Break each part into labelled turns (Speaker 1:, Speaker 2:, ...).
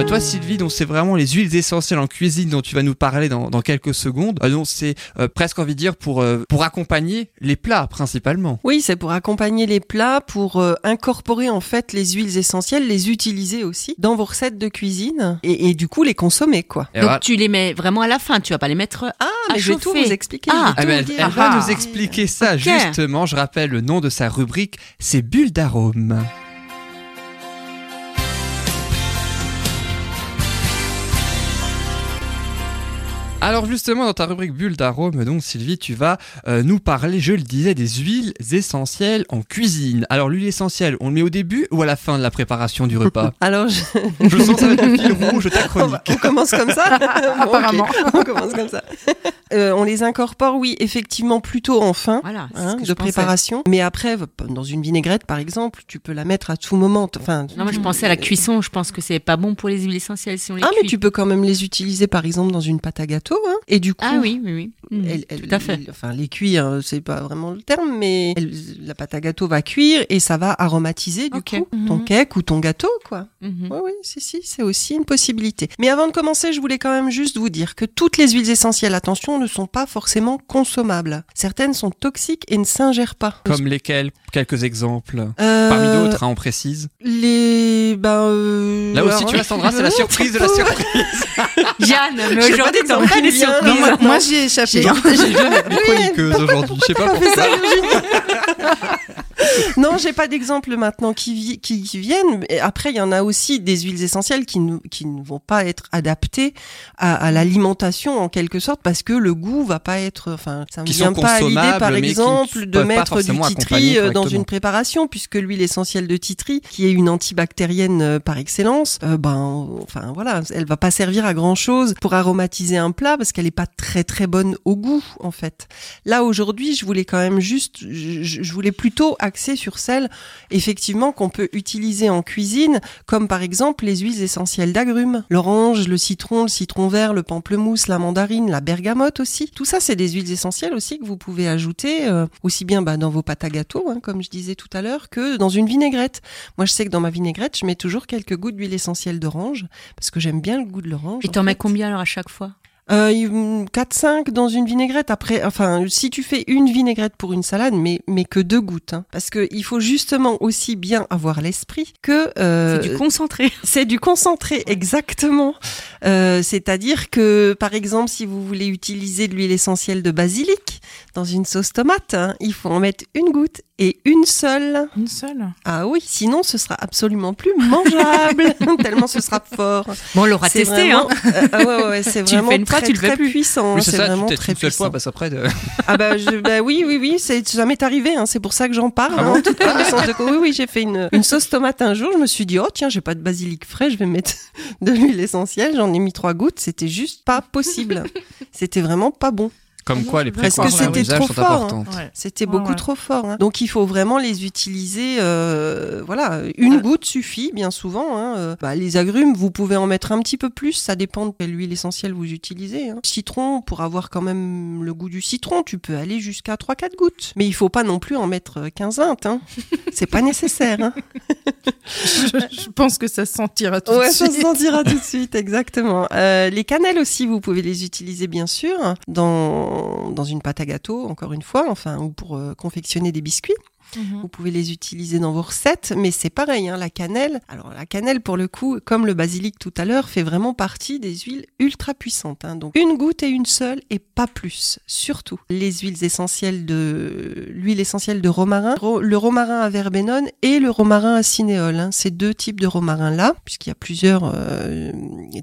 Speaker 1: Euh, toi, Sylvie, donc c'est vraiment les huiles essentielles en cuisine dont tu vas nous parler dans, dans quelques secondes. Euh, donc c'est euh, presque envie de dire pour euh, pour accompagner les plats principalement.
Speaker 2: Oui, c'est pour accompagner les plats, pour euh, incorporer en fait les huiles essentielles, les utiliser aussi dans vos recettes de cuisine et, et du coup les consommer quoi.
Speaker 1: Et
Speaker 3: Donc
Speaker 1: voilà.
Speaker 3: tu les mets vraiment à la fin, tu vas pas les mettre
Speaker 2: Ah,
Speaker 3: à
Speaker 2: mais je vais tout
Speaker 3: chauffer.
Speaker 2: vous expliquer.
Speaker 3: Ah.
Speaker 2: je vais
Speaker 1: Ah,
Speaker 2: tout
Speaker 1: elle,
Speaker 2: vous dire.
Speaker 1: elle va
Speaker 3: Ah.
Speaker 1: nous expliquer ça justement. Je rappelle le nom de sa rubrique, c'est Bulle d'arôme. Alors justement, dans ta rubrique bulle d'arôme, donc Sylvie, tu vas euh, nous parler, je le disais, des huiles essentielles en cuisine. Alors l'huile essentielle, on le met au début ou à la fin de la préparation du repas?
Speaker 2: Alors, je-
Speaker 1: Je sens que ça va être le fil rouge de ta
Speaker 2: on,
Speaker 1: chronique.
Speaker 2: on commence comme ça? Bon.
Speaker 3: Apparemment.
Speaker 2: on commence comme ça. Euh, on les incorpore, oui, effectivement, plutôt en fin.
Speaker 3: Voilà,
Speaker 2: hein, de préparation. Mais après, dans une vinaigrette, par exemple, tu peux la mettre à tout moment. Enfin,
Speaker 3: Non, moi je pensais à la cuisson, je pense que c'est pas bon pour les huiles essentielles si on les
Speaker 2: Ah, mais tu peux quand même les utiliser, par exemple, dans une pâte à gâteau. Hein, et du coup,
Speaker 3: Ah oui, oui, oui. Mm,
Speaker 2: elle- elle-
Speaker 3: tout à fait.
Speaker 2: elle- enfin, les cuire, c'est pas vraiment le terme, mais elle- la pâte à gâteau va cuire et ça va aromatiser du coup ton
Speaker 3: Mhm.
Speaker 2: cake ou ton gâteau, quoi.
Speaker 3: Mhm.
Speaker 2: Oui, oui, si, si, c'est aussi une possibilité. Mais avant de commencer, je voulais quand même juste vous dire que toutes les huiles essentielles, attention, ne sont pas forcément consommables. Certaines sont toxiques et ne s'ingèrent pas.
Speaker 1: Comme lesquels Quelques exemples.
Speaker 2: Euh,
Speaker 1: Parmi d'autres, hein, on précise.
Speaker 2: Les. Ben. euh,
Speaker 1: Là aussi, tu vois, Sandra, c'est la surprise de la surprise.
Speaker 3: Jeanne, mais
Speaker 2: J'ai
Speaker 3: aujourd'hui
Speaker 2: d'exemple
Speaker 3: pas les surprises.
Speaker 2: moi-
Speaker 4: j'y ai échappé. hein.
Speaker 1: Les chroniqueuses aujourd'hui, je sais pas pourquoi.
Speaker 2: Non, j'ai pas d'exemple maintenant qui, qui, qui viennent. Et après, il y en a aussi des huiles essentielles qui ne, qui ne vont pas être adaptées à, à l'alimentation en quelque sorte parce que le goût va pas être. Enfin, ça
Speaker 1: Qui
Speaker 2: vient pas à l'idée, par
Speaker 1: ne
Speaker 2: exemple, de mettre du titri euh, dans une préparation puisque l'huile essentielle de titri, qui est une antibactérienne euh, par excellence, euh, ben, enfin voilà, elle va pas servir à grand chose pour aromatiser un plat parce qu'elle est pas très très bonne au goût en fait. Là aujourd'hui, je voulais quand même juste, je, je- je voulais plutôt axer sur celles effectivement qu'on peut utiliser en cuisine, comme par exemple les huiles essentielles d'agrumes, l'orange, le citron, le citron vert, le pamplemousse, la mandarine, la bergamote aussi. Tout ça, c'est des huiles essentielles aussi que vous pouvez ajouter euh, aussi bien bah, dans vos pâtes à gâteau, hein, comme je disais tout à l'heure, que dans une vinaigrette. Moi, je sais que dans ma vinaigrette, je mets toujours quelques gouttes d'huile essentielle d'orange parce que j'aime bien le goût de l'orange.
Speaker 3: Et
Speaker 2: en
Speaker 3: t'en mets combien alors à chaque fois?
Speaker 2: Euh, 4-5 dans une vinaigrette. Après, enfin, si tu fais une vinaigrette pour une salade, mais, mais que deux gouttes. hein. parce que il faut justement aussi bien avoir l'esprit que... euh,
Speaker 3: C'est du concentré.
Speaker 2: c'est du concentré, exactement. Euh, C'est-à-dire que, par exemple, si vous voulez utiliser de l'huile essentielle de basilic dans une sauce tomate, hein, il faut en mettre une goutte et une seule.
Speaker 4: Une seule?
Speaker 2: Ah oui, sinon ce sera absolument plus mangeable, tellement ce sera fort.
Speaker 3: Bon, on l'aura testé,
Speaker 2: vraiment-
Speaker 3: hein.
Speaker 2: euh, ah ouais, ouais, ouais, c'est vraiment
Speaker 3: fais une
Speaker 2: très,
Speaker 3: tu le fais
Speaker 2: très
Speaker 3: plus.
Speaker 2: puissant.
Speaker 1: Oui, c'est ça,
Speaker 2: vraiment très puissant.
Speaker 1: fois, parce après. de-
Speaker 2: Ah bah, je, bah oui, oui, oui, c'est ça m'est arrivé. Hein, c'est pour ça que j'en parle.
Speaker 1: Ah
Speaker 2: hein,
Speaker 1: bon
Speaker 2: en toute connaissance de cause. Oui, oui, j'ai fait une, une sauce tomate un jour. Je me suis dit, oh tiens, j'ai pas de basilic frais, je vais mettre de l'huile essentielle. J'en ai mis trois gouttes. C'était juste pas possible. C'était vraiment pas bon.
Speaker 1: Comme quoi, les
Speaker 2: Parce que c'était trop
Speaker 1: sont
Speaker 2: fort.
Speaker 4: Ouais.
Speaker 2: C'était
Speaker 4: Ouais,
Speaker 2: beaucoup
Speaker 4: ouais.
Speaker 2: trop fort. hein. Donc il faut vraiment les utiliser. euh, voilà, une goutte suffit bien souvent. hein. Euh, bah, les agrumes, vous pouvez en mettre un petit peu plus. Ça dépend de quelle huile essentielle vous utilisez. hein. Citron, pour avoir quand même le goût du citron, tu peux aller jusqu'à 3-4 gouttes. Mais il faut pas non plus en mettre 15-20. Hein. C'est pas nécessaire. Hein.
Speaker 4: je, je pense que ça se sentira tout
Speaker 2: Ouais,
Speaker 4: de
Speaker 2: ça
Speaker 4: suite.
Speaker 2: se sentira tout de suite, exactement. Euh, les cannelles aussi, vous pouvez les utiliser bien sûr dans, dans une pâte à gâteau, encore une fois, enfin, ou pour euh, confectionner des biscuits.
Speaker 4: Mhm.
Speaker 2: Vous pouvez les utiliser dans vos recettes, mais c'est pareil, hein, la cannelle. Alors la cannelle, pour le coup, comme le basilic tout à l'heure, fait vraiment partie des huiles ultra puissantes. hein. Donc une goutte et une seule, et pas plus. Surtout les huiles essentielles de l'huile essentielle de romarin, ro- le romarin à verbenone et le romarin à cinéole. hein. Ces deux types de romarin là, puisqu'il y a plusieurs euh,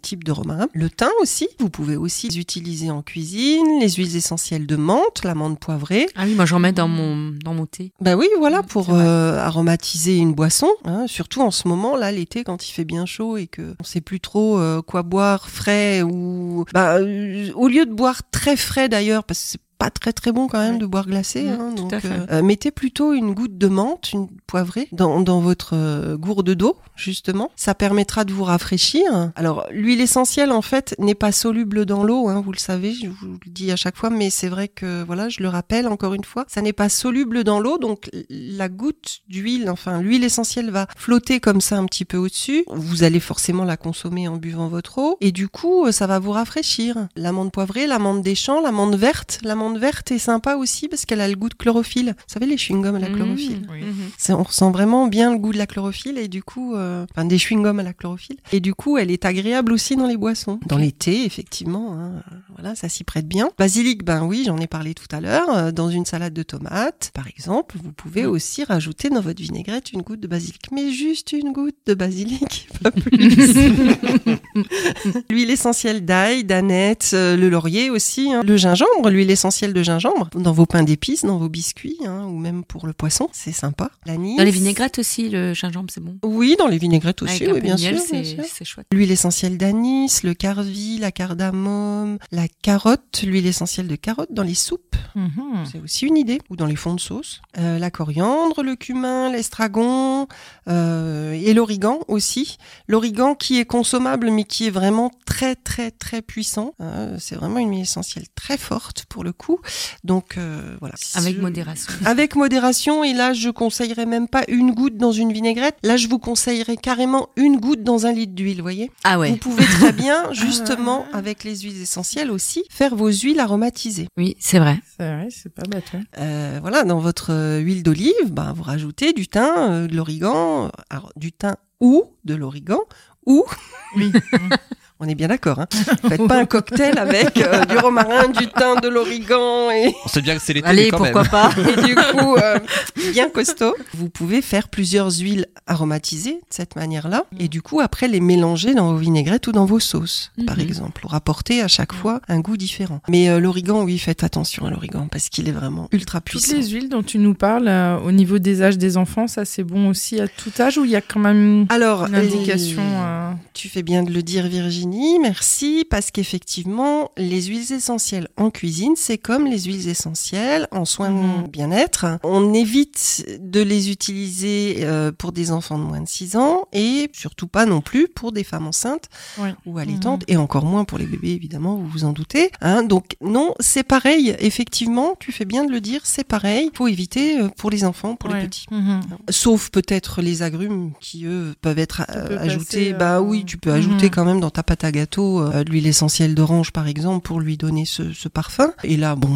Speaker 2: types de romarin. Le thym aussi, vous pouvez aussi les utiliser en cuisine. Les huiles essentielles de menthe, la menthe poivrée.
Speaker 3: Ah oui, moi j'en mets dans mon, dans mon thé.
Speaker 2: Bah oui, voilà, pour
Speaker 3: c'est vrai.
Speaker 2: euh, aromatiser une boisson. hein, surtout en ce moment, là, l'été, quand il fait bien chaud et que on sait plus trop euh, quoi boire frais ou... Bah, euh, au lieu de boire très frais d'ailleurs, parce que c'est pas très très bon quand même
Speaker 3: Ouais.
Speaker 2: de boire glacé. Hein, donc euh, mettez plutôt une goutte de menthe, une poivrée, dans, dans votre euh, gourde d'eau justement. Ça permettra de vous rafraîchir. Alors l'huile essentielle en fait n'est pas soluble dans l'eau, hein, vous le savez, je vous le dis à chaque fois, mais c'est vrai que voilà, je le rappelle encore une fois, ça n'est pas soluble dans l'eau, donc la goutte d'huile, enfin l'huile essentielle va flotter comme ça un petit peu au-dessus. Vous allez forcément la consommer en buvant votre eau, et du coup ça va vous rafraîchir. L'amande poivrée, l'amande des champs, l'amande verte, l'amande verte est sympa aussi parce qu'elle a le goût de chlorophylle. Vous savez les chewing-gums à la
Speaker 3: Mmh.
Speaker 2: chlorophylle.
Speaker 4: Oui.
Speaker 2: C'est- on ressent vraiment bien le goût de la chlorophylle et du coup, euh, enfin des chewing-gums à la chlorophylle. Et du coup, elle est agréable aussi dans les boissons, dans les thés, effectivement. hein. Voilà, ça s'y prête bien. Basilic, ben oui, j'en ai parlé tout à l'heure. Euh, Dans une salade de tomates, par exemple, vous pouvez
Speaker 3: Mm.
Speaker 2: aussi rajouter dans votre vinaigrette une goutte de basilic, mais juste une goutte de basilic, pas plus. l'huile essentielle d'ail, d'aneth, euh, le laurier aussi, hein. le gingembre, l'huile essentielle de gingembre, dans vos pains d'épices, dans vos biscuits, hein, ou même pour le poisson, c'est sympa. L'anis.
Speaker 3: Dans les vinaigrettes aussi, le gingembre, c'est bon.
Speaker 2: Oui, dans les vinaigrettes aussi,
Speaker 3: Avec
Speaker 2: oui, bien
Speaker 3: miel,
Speaker 2: sûr, bien sûr.
Speaker 3: c'est chouette.
Speaker 2: L'huile essentielle d'anis, le carvi, la cardamome, la carotte, l'huile essentielle de carotte dans les soupes,
Speaker 4: Mhm.
Speaker 2: c'est aussi une idée, ou dans les fonds de sauce. Euh, la coriandre, le cumin, l'estragon euh, et l'origan aussi. L'origan qui est consommable mais qui est vraiment très très très puissant. Euh, c'est vraiment une huile essentielle très forte pour le coup. Donc euh, voilà.
Speaker 3: Avec
Speaker 2: Je-
Speaker 3: modération.
Speaker 2: avec modération, et là je conseillerais même pas une goutte dans une vinaigrette. Là je vous conseillerais carrément une goutte dans un litre d'huile, voyez.
Speaker 3: Ah
Speaker 2: Vous
Speaker 3: ouais.
Speaker 2: pouvez très bien, justement, avec les huiles essentielles aussi, faire vos huiles aromatisées.
Speaker 3: Oui, c'est vrai.
Speaker 4: C'est vrai, c'est pas bête. ouais.
Speaker 2: Euh, voilà, dans votre euh, huile d'olive, bah, vous rajoutez du thym, euh, de l'origan, du thym ou de l'origan, ou,
Speaker 4: Oui.
Speaker 2: on est bien d'accord, hein, faites pas un cocktail avec euh, du romarin, du thym, de l'origan et,
Speaker 1: On sait bien que c'est l'été,
Speaker 3: Allez,
Speaker 1: quand
Speaker 3: pourquoi
Speaker 1: même.
Speaker 3: pas
Speaker 2: et du coup euh, bien costaud. Vous pouvez faire plusieurs huiles aromatisées de cette manière-là et du coup après les mélanger dans vos vinaigrettes ou dans vos sauces, par
Speaker 3: Mhm.
Speaker 2: exemple, pour apporter à chaque fois un goût différent. Mais euh, l'origan, oui, faites attention à l'origan parce qu'il est vraiment ultra
Speaker 4: Toutes
Speaker 2: puissant.
Speaker 4: les huiles dont tu nous parles, euh, au niveau des âges des enfants, ça c'est bon aussi à tout âge ou il y a quand même
Speaker 2: Alors,
Speaker 4: une indication
Speaker 2: Tu fais bien de le dire Virginie, merci, parce qu'effectivement, les huiles essentielles en cuisine, c'est comme les huiles essentielles en soins
Speaker 4: Mhm.
Speaker 2: de bien-être. On évite de les utiliser euh, pour des enfants de moins de 6 ans et surtout pas non plus pour des femmes enceintes ou allaitantes et encore moins pour les bébés évidemment, vous vous en doutez. Hein, donc non, c'est pareil, effectivement, tu fais bien de le dire, c'est pareil. Faut éviter euh, pour les enfants, pour les petits.
Speaker 4: Mhm.
Speaker 2: Sauf peut-être les agrumes qui, eux, peuvent être euh, ajoutés.
Speaker 4: passer, euh,
Speaker 2: Bah oui, tu peux
Speaker 4: mhm.
Speaker 2: ajouter quand même dans ta pâte à gâteau euh, l'huile essentielle d'orange, par exemple, pour lui donner ce, ce parfum. Et là, bon,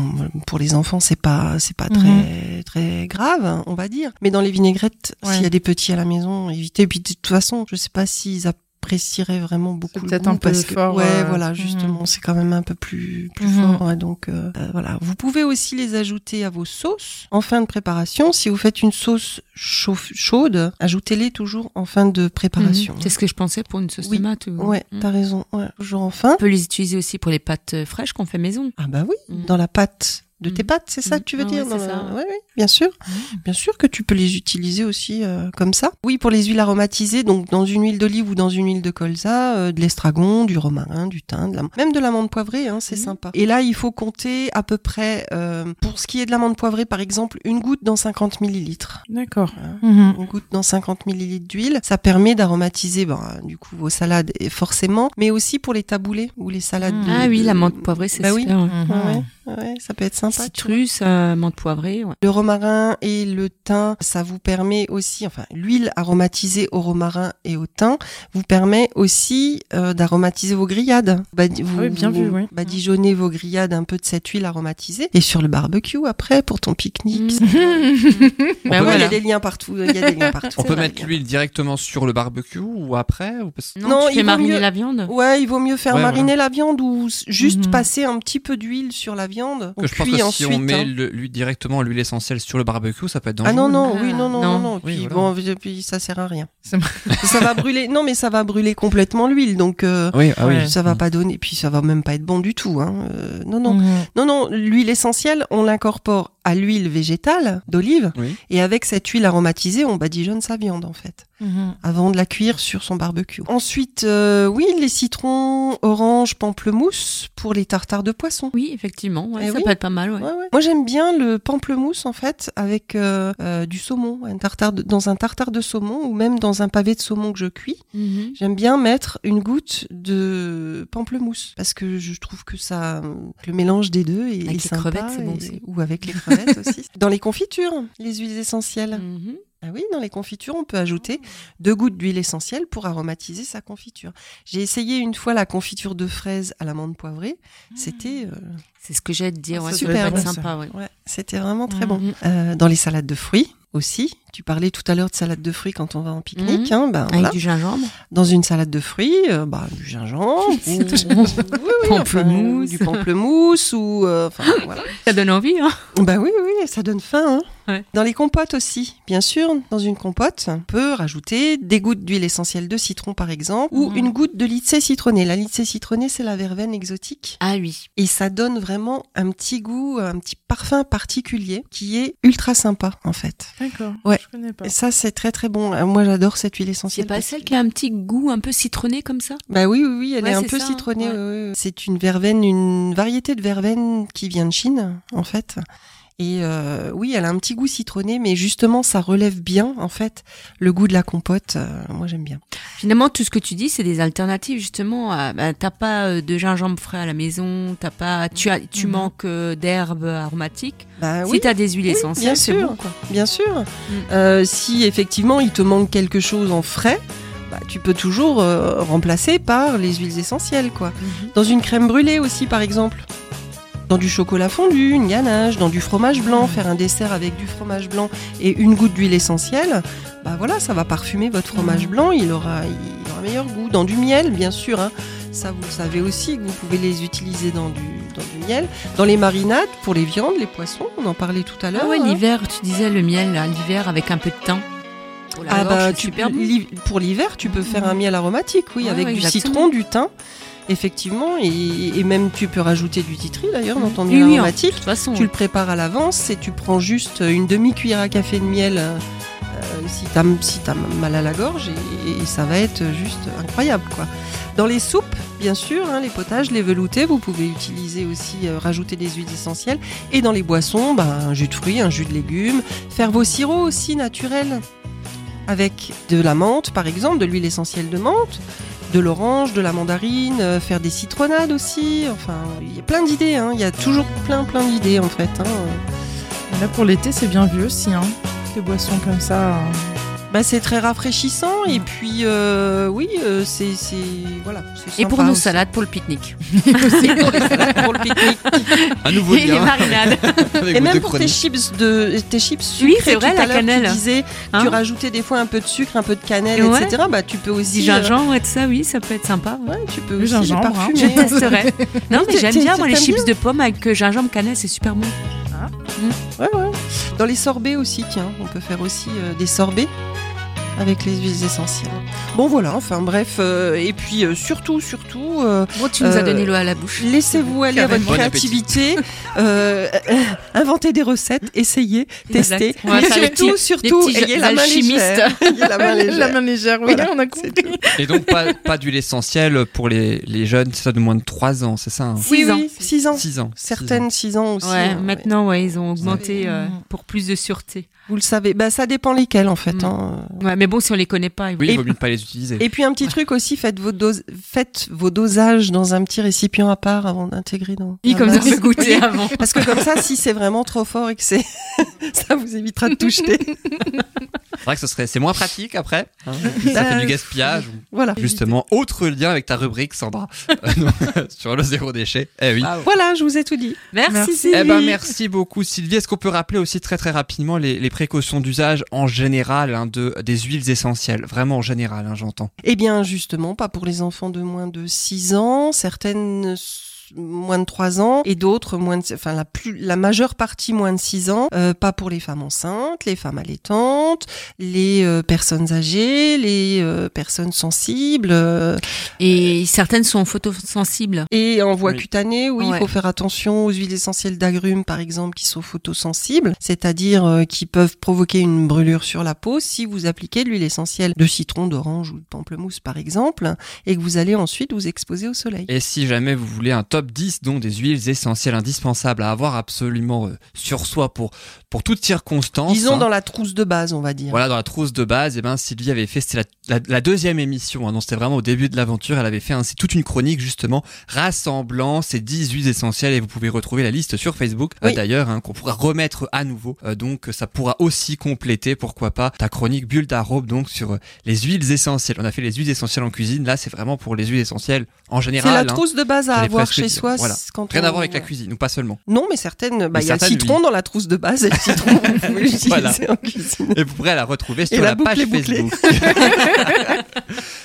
Speaker 2: pour les enfants, c'est pas, c'est pas très,
Speaker 4: Mhm.
Speaker 2: très grave, on va dire. Mais dans les vinaigrettes,
Speaker 4: Ouais.
Speaker 2: s'il y a des petits à la maison, évitez. Puis de toute façon, je sais pas s'ils apprécieraient vraiment beaucoup le
Speaker 4: peut-être
Speaker 2: goût
Speaker 4: un peu
Speaker 2: parce que
Speaker 4: fort,
Speaker 2: ouais
Speaker 4: euh,
Speaker 2: voilà
Speaker 4: mhm.
Speaker 2: justement c'est quand même un peu plus plus
Speaker 4: Mhm.
Speaker 2: fort donc euh, euh, voilà vous pouvez aussi les ajouter à vos sauces en fin de préparation si vous faites une sauce chaude ajoutez-les toujours en fin de préparation
Speaker 3: Mhm. C'est ce que je pensais pour une sauce
Speaker 2: Oui.
Speaker 3: tomate. ou-
Speaker 2: ouais
Speaker 3: Mhm.
Speaker 2: t'as raison ouais. toujours en fin
Speaker 3: On peut les utiliser aussi pour les pâtes fraîches qu'on fait maison.
Speaker 2: ah bah oui
Speaker 3: Mhm.
Speaker 2: dans la pâte de tes
Speaker 3: Mhm.
Speaker 2: pâtes, c'est ça que tu veux
Speaker 3: Ah
Speaker 2: dire la- ouais, ouais, bien sûr. Bien sûr que tu peux les utiliser aussi euh, comme ça. Oui, pour les huiles aromatisées, donc dans une huile d'olive ou dans une huile de colza, euh, de l'estragon, du romarin, du thym, de la... même de l'amande poivrée, hein, c'est sympa. Et là, il faut compter à peu près, euh, pour ce qui est de l'amande poivrée, par exemple, une goutte dans 50 millilitres.
Speaker 4: D'accord.
Speaker 2: Hein.
Speaker 4: Mhm.
Speaker 2: Une goutte dans 50 millilitres d'huile. Ça permet d'aromatiser, ben, du coup, vos salades, forcément, mais aussi pour les taboulés ou les salades. De-
Speaker 3: Ah oui,
Speaker 2: de-
Speaker 3: la menthe poivrée, c'est
Speaker 2: Bah oui.
Speaker 3: super. Ouais,
Speaker 2: ouais, ça peut être sympa.
Speaker 3: Citrus, euh, menthe poivrée. ouais.
Speaker 2: Le romarin et le thym, ça vous permet aussi, enfin, l'huile aromatisée au romarin et au thym vous permet aussi euh, d'aromatiser vos grillades. Badi- vous,
Speaker 4: Ah oui, bien vu, oui.
Speaker 2: Badigeonnez vos grillades un peu de cette huile aromatisée et sur le barbecue après pour ton pique-nique. Bah
Speaker 3: Bah
Speaker 2: ouais,
Speaker 3: voilà.
Speaker 2: Il y a des liens partout. Il y a des liens partout.
Speaker 1: On peut
Speaker 2: vrai.
Speaker 1: mettre l'huile directement sur le barbecue ou après ou parce-
Speaker 3: Non,
Speaker 2: Non,
Speaker 3: tu
Speaker 2: il
Speaker 3: fais
Speaker 2: vaut
Speaker 3: mariner
Speaker 2: mieux-
Speaker 3: la viande.
Speaker 2: Ouais, il vaut mieux faire
Speaker 1: Ouais,
Speaker 2: mariner la viande ou juste
Speaker 4: Mhm.
Speaker 2: passer un petit peu d'huile sur la viande. On
Speaker 1: que je pense que
Speaker 2: ensuite.
Speaker 1: si on met
Speaker 2: hein.
Speaker 1: le- directement l'huile essentielle sur le barbecue, ça peut être
Speaker 2: Ah
Speaker 1: dangereux.
Speaker 2: non non
Speaker 3: Ah,
Speaker 2: oui non non
Speaker 3: non.
Speaker 2: non non
Speaker 1: Oui,
Speaker 2: puis
Speaker 1: voilà.
Speaker 2: bon puis ça sert à rien ça va brûler non mais ça va brûler complètement l'huile donc euh,
Speaker 1: Oui, ah oui.
Speaker 2: Ça va pas donner puis ça va même pas être bon du tout hein. Euh, non non
Speaker 4: Mhm.
Speaker 2: non non l'huile essentielle on l'incorpore à l'huile végétale d'olive
Speaker 1: Oui.
Speaker 2: et avec cette huile aromatisée on badigeonne sa viande en fait
Speaker 4: Mhm.
Speaker 2: avant de la cuire sur son barbecue. Ensuite, euh, oui, les citrons, orange, pamplemousse pour les tartares de poisson.
Speaker 3: Oui, effectivement, ouais,
Speaker 2: Eh
Speaker 3: ça
Speaker 2: oui.
Speaker 3: peut être pas mal. Ouais.
Speaker 2: Moi, j'aime bien le pamplemousse en fait avec euh, euh, du saumon, un tartare de- dans un tartare de saumon ou même dans un pavé de saumon que je cuis.
Speaker 3: Mhm.
Speaker 2: J'aime bien mettre une goutte de pamplemousse parce que je trouve que ça, le mélange des deux est,
Speaker 3: Avec
Speaker 2: est
Speaker 3: les
Speaker 2: sympa
Speaker 3: crevettes, c'est bon
Speaker 2: et-
Speaker 3: aussi.
Speaker 2: Ou avec les crevettes aussi. Dans les confitures, les huiles essentielles.
Speaker 3: Mhm.
Speaker 2: Ah oui, dans les confitures, on peut ajouter deux gouttes d'huile essentielle pour aromatiser sa confiture. J'ai essayé une fois la confiture de fraises à l'amande poivrée. C'était euh,
Speaker 3: C'est ce que j'ai à te dire.
Speaker 2: Ah,
Speaker 3: Ouais,
Speaker 2: super bon,
Speaker 3: sympa. Ouais.
Speaker 2: ouais, c'était vraiment très bon.
Speaker 3: Mhm.
Speaker 2: Euh, dans les salades de fruits aussi. Tu parlais tout à l'heure de salade de fruits quand on va en pique-nique.
Speaker 3: Mhm.
Speaker 2: hein, ben,
Speaker 3: Avec
Speaker 2: voilà.
Speaker 3: du gingembre.
Speaker 2: Dans une salade de fruits, euh, bah, du gingembre, ou, oui,
Speaker 3: Pamplemousse.
Speaker 2: enfin, du pamplemousse ou euh, voilà.
Speaker 3: Ça donne envie, hein
Speaker 2: Bah oui, oui, ça donne faim. Hein.
Speaker 3: Ouais.
Speaker 2: Dans les compotes aussi, bien sûr, dans une compote, on peut rajouter des gouttes d'huile essentielle de citron par exemple, ou
Speaker 3: Mhm.
Speaker 2: une goutte de lycée citronné. La lycée citronnée, c'est la verveine exotique.
Speaker 3: Ah oui.
Speaker 2: Et ça donne vraiment un petit goût, un petit parfum particulier qui est ultra sympa en fait.
Speaker 4: D'accord.
Speaker 2: Ouais.
Speaker 4: Je connais pas.
Speaker 2: Et ça, c'est très très bon. Euh, Moi, j'adore cette huile
Speaker 3: C'est
Speaker 2: essentielle.
Speaker 3: pas
Speaker 2: parce
Speaker 3: celle
Speaker 2: que-
Speaker 3: qui a un petit goût un peu citronné comme ça?
Speaker 2: Bah oui, oui, oui, elle
Speaker 3: Ouais,
Speaker 2: est un
Speaker 3: c'est
Speaker 2: peu
Speaker 3: ça,
Speaker 2: citronnée.
Speaker 3: ouais.
Speaker 2: C'est une verveine, une variété de verveine qui vient de Chine, en fait. Et euh, oui, elle a un petit goût citronné, mais justement, ça relève bien, en fait, le goût de la compote. Euh, moi, j'aime bien.
Speaker 3: Finalement, tout ce que tu dis, c'est des alternatives justement. à- bah, t'as pas euh, de gingembre frais à la maison, t'as pas, tu as, tu
Speaker 4: Mhm.
Speaker 3: manques d'herbes aromatiques.
Speaker 2: Bah
Speaker 3: si
Speaker 2: oui,
Speaker 3: t'as des huiles
Speaker 2: oui,
Speaker 3: essentielles,
Speaker 2: bien
Speaker 3: c'est
Speaker 2: sûr.
Speaker 3: bon quoi.
Speaker 2: bien sûr.
Speaker 3: Mm.
Speaker 2: Euh, si effectivement, il te manque quelque chose en frais, bah, tu peux toujours remplacer par les huiles essentielles, quoi. Dans une crème brûlée aussi, par exemple. Dans du chocolat fondu, une ganache, dans du fromage blanc, faire un dessert avec du fromage blanc et une goutte d'huile essentielle, bah voilà, ça va parfumer votre fromage blanc, il aura, il aura meilleur goût. Dans du miel, bien sûr, hein. ça vous savez aussi que vous pouvez les utiliser dans du, dans du miel. Dans les marinades, pour les viandes, les poissons, on en parlait tout à l'heure.
Speaker 3: Ah ouais,
Speaker 2: hein.
Speaker 3: l'hiver, tu disais le miel, l'hiver avec un peu de thym. Pour la
Speaker 2: Ah
Speaker 3: gorge,
Speaker 2: bah, tu peux- pour l'hiver, tu peux faire un miel aromatique, oui,
Speaker 3: Ouais,
Speaker 2: avec
Speaker 3: ouais,
Speaker 2: du
Speaker 3: exactement.
Speaker 2: citron, du thym, effectivement, et, et même tu peux rajouter du titri d'ailleurs dans ton miel
Speaker 3: oui, en-
Speaker 2: aromatique.
Speaker 3: Façon,
Speaker 2: Tu le prépares à l'avance et tu prends juste une demi-cuillère à café de miel euh, euh, si t'as si t'as mal à la gorge et, et ça va être juste incroyable quoi. Dans les soupes, bien sûr, hein, les potages, les veloutés, vous pouvez utiliser aussi euh, rajouter des huiles essentielles. Et dans les boissons, bah, un jus de fruits, un jus de légumes, faire vos sirops aussi naturels avec de la menthe par exemple, de l'huile essentielle de menthe. De l'orange, de la mandarine, euh, faire des citronnades aussi. Enfin, il y a plein d'idées. hein. Il y a toujours plein, plein d'idées en fait. hein.
Speaker 4: Là, pour l'été, c'est bien vu aussi. Hein. Boissons comme ça.
Speaker 2: Bah, c'est très rafraîchissant et puis euh, oui, euh, c'est c'est- voilà. c'est
Speaker 3: Et pour
Speaker 2: sympa
Speaker 3: nos
Speaker 2: aussi.
Speaker 3: salades, pour le pique-nique.
Speaker 2: Aussi pour les salades, pour le pique-nique.
Speaker 1: Un nouveau
Speaker 3: Et les
Speaker 1: lien.
Speaker 3: marinades.
Speaker 1: avec
Speaker 2: Et
Speaker 1: vos
Speaker 2: même pour tes
Speaker 1: chroniques.
Speaker 2: chips de tes chips sucrés.
Speaker 3: Oui, c'est vrai,
Speaker 2: tout
Speaker 3: la
Speaker 2: l'heure,
Speaker 3: cannelle.
Speaker 2: Tu disais,
Speaker 3: Hein
Speaker 2: tu rajoutais des fois un peu de sucre, un peu de cannelle,
Speaker 3: Ouais.
Speaker 2: etc. Bah, tu peux aussi.
Speaker 3: Du
Speaker 2: euh,
Speaker 3: gingembre et tout ça, oui, ça peut être sympa. ouais.
Speaker 2: ouais, tu peux
Speaker 4: Le
Speaker 2: aussi
Speaker 4: gingembre, hein.
Speaker 2: parfumer.
Speaker 3: Je testerai. Non, mais
Speaker 2: t'es-
Speaker 3: j'aime
Speaker 2: t'es-
Speaker 3: bien, moi, les
Speaker 2: t'aimes
Speaker 3: chips de pommes avec euh, gingembre cannelle, c'est super bon.
Speaker 2: Ouais, ouais. Dans les sorbets aussi, tiens, on peut faire aussi euh, des sorbets avec les huiles essentielles. Bon voilà, enfin bref, euh, et puis euh, surtout, surtout, euh,
Speaker 3: Bon, tu nous as
Speaker 2: Euh,
Speaker 3: donné l'eau à la bouche.
Speaker 2: laissez-vous aller à votre
Speaker 1: Bon
Speaker 2: créativité, euh, euh, inventez des recettes, essayez, testez,
Speaker 3: les
Speaker 2: surtout, surtout, ayez la main légère. Ayez la main
Speaker 4: La main légère, oui,
Speaker 2: Voilà,
Speaker 4: on a
Speaker 2: c'est
Speaker 4: compris.
Speaker 1: Et donc, pas, pas d'huile essentielle pour les, les jeunes, ça de moins de 3 ans, c'est ça hein
Speaker 2: Oui,
Speaker 3: Six ans.
Speaker 2: oui, 6 ans.
Speaker 1: 6 ans.
Speaker 2: Certaines 6 ans aussi.
Speaker 3: Ouais,
Speaker 2: hein, ouais.
Speaker 3: maintenant, ouais, ils ont augmenté
Speaker 4: Ouais.
Speaker 3: euh, pour plus de sûreté.
Speaker 2: Vous le savez, bah, ça dépend lesquels en fait.
Speaker 3: Mm.
Speaker 2: hein.
Speaker 3: Ouais, mais bon, si on les connaît pas,
Speaker 1: Oui, il
Speaker 2: Et-
Speaker 1: vaut mieux ne pas les utiliser.
Speaker 2: Et puis un petit truc aussi, faites vos, doses, faites vos dosages dans un petit récipient à part avant d'intégrer dans.
Speaker 3: Oui, comme ça, peut goûter avant.
Speaker 2: Parce que comme ça, si c'est vraiment trop fort et que c'est, ça vous évitera de tout jeter.
Speaker 1: C'est vrai que ce serait, c'est moins pratique après. hein. ça fait du gaspillage.
Speaker 2: Voilà.
Speaker 1: Justement, autre lien avec ta rubrique, Sandra, sur le zéro déchet. Eh oui.
Speaker 2: Voilà, je vous ai tout dit.
Speaker 3: Merci,
Speaker 4: Merci.
Speaker 3: Sylvie.
Speaker 1: Eh ben merci beaucoup Sylvie. Est-ce qu'on peut rappeler aussi très très rapidement les, les précautions d'usage en général hein, de, des huiles essentielles? Vraiment en général, hein, j'entends.
Speaker 2: Eh bien, justement, pas pour les enfants de moins de 6 ans. Certaines moins de 3 ans et d'autres moins de, enfin la plus, la majeure partie moins de 6 ans. Euh, pas pour les femmes enceintes, les femmes allaitantes, les euh, personnes âgées, les euh, personnes sensibles euh,
Speaker 3: Et certaines sont photosensibles.
Speaker 2: et en voie
Speaker 1: Oui.
Speaker 2: cutanée. Oui, il
Speaker 3: Ouais.
Speaker 2: faut faire attention aux huiles essentielles d'agrumes, par exemple, qui sont photosensibles, c'est-à-dire euh, qui peuvent provoquer une brûlure sur la peau si vous appliquez de l'huile essentielle de citron, d'orange ou de pamplemousse, par exemple, et que vous allez ensuite vous exposer au soleil.
Speaker 1: Et si jamais vous voulez un top 10 donc des huiles essentielles indispensables à avoir absolument euh, sur soi pour pour toutes circonstances.
Speaker 2: Disons
Speaker 1: hein.
Speaker 2: dans la trousse de base, on va dire.
Speaker 1: Voilà, dans la trousse de base, et ben Sylvie avait fait, c'était la, la- la deuxième émission, hein, c'était vraiment au début de l'aventure, elle avait fait ainsi toute une chronique justement rassemblant ces 10 huiles essentielles et vous pouvez retrouver la liste sur Facebook euh, d'ailleurs, hein, qu'on pourra remettre à nouveau, Euh, donc ça pourra aussi compléter, pourquoi pas, ta chronique bulle d'arôme donc sur euh, les huiles essentielles. On a fait les huiles essentielles en cuisine, là c'est vraiment pour les huiles essentielles en
Speaker 2: C'est
Speaker 1: général.
Speaker 2: la
Speaker 1: hein.
Speaker 2: trousse de base à avoir chez soi.
Speaker 1: voilà.
Speaker 2: Quand
Speaker 1: Rien
Speaker 2: on-
Speaker 1: à voir avec la cuisine, ou pas seulement.
Speaker 2: Non, mais certaines, bah, il y a le citron
Speaker 1: oui.
Speaker 2: dans la trousse de base et le citron, vous pouvez l'utiliser
Speaker 1: Voilà.
Speaker 2: en cuisine.
Speaker 1: Et vous pourrez la retrouver
Speaker 2: Et
Speaker 1: sur
Speaker 2: la
Speaker 1: la, page. Facebook.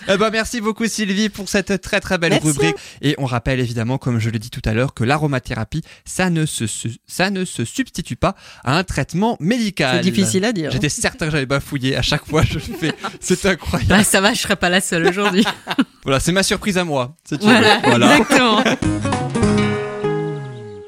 Speaker 1: eh ben, merci beaucoup Sylvie pour cette très très belle
Speaker 2: Merci.
Speaker 1: rubrique. Et on rappelle évidemment, comme je l'ai dit tout à l'heure, que l'aromathérapie, ça ne se, ça ne se substitue pas à un traitement médical.
Speaker 2: C'est difficile à dire.
Speaker 1: J'étais certain que j'allais bafouiller à chaque fois je fais. C'est incroyable.
Speaker 3: Bah, ça va, je serai pas la seule aujourd'hui.
Speaker 1: Voilà, c'est ma surprise à moi. si tu veux.
Speaker 3: voilà,
Speaker 1: Voilà.
Speaker 3: exactement.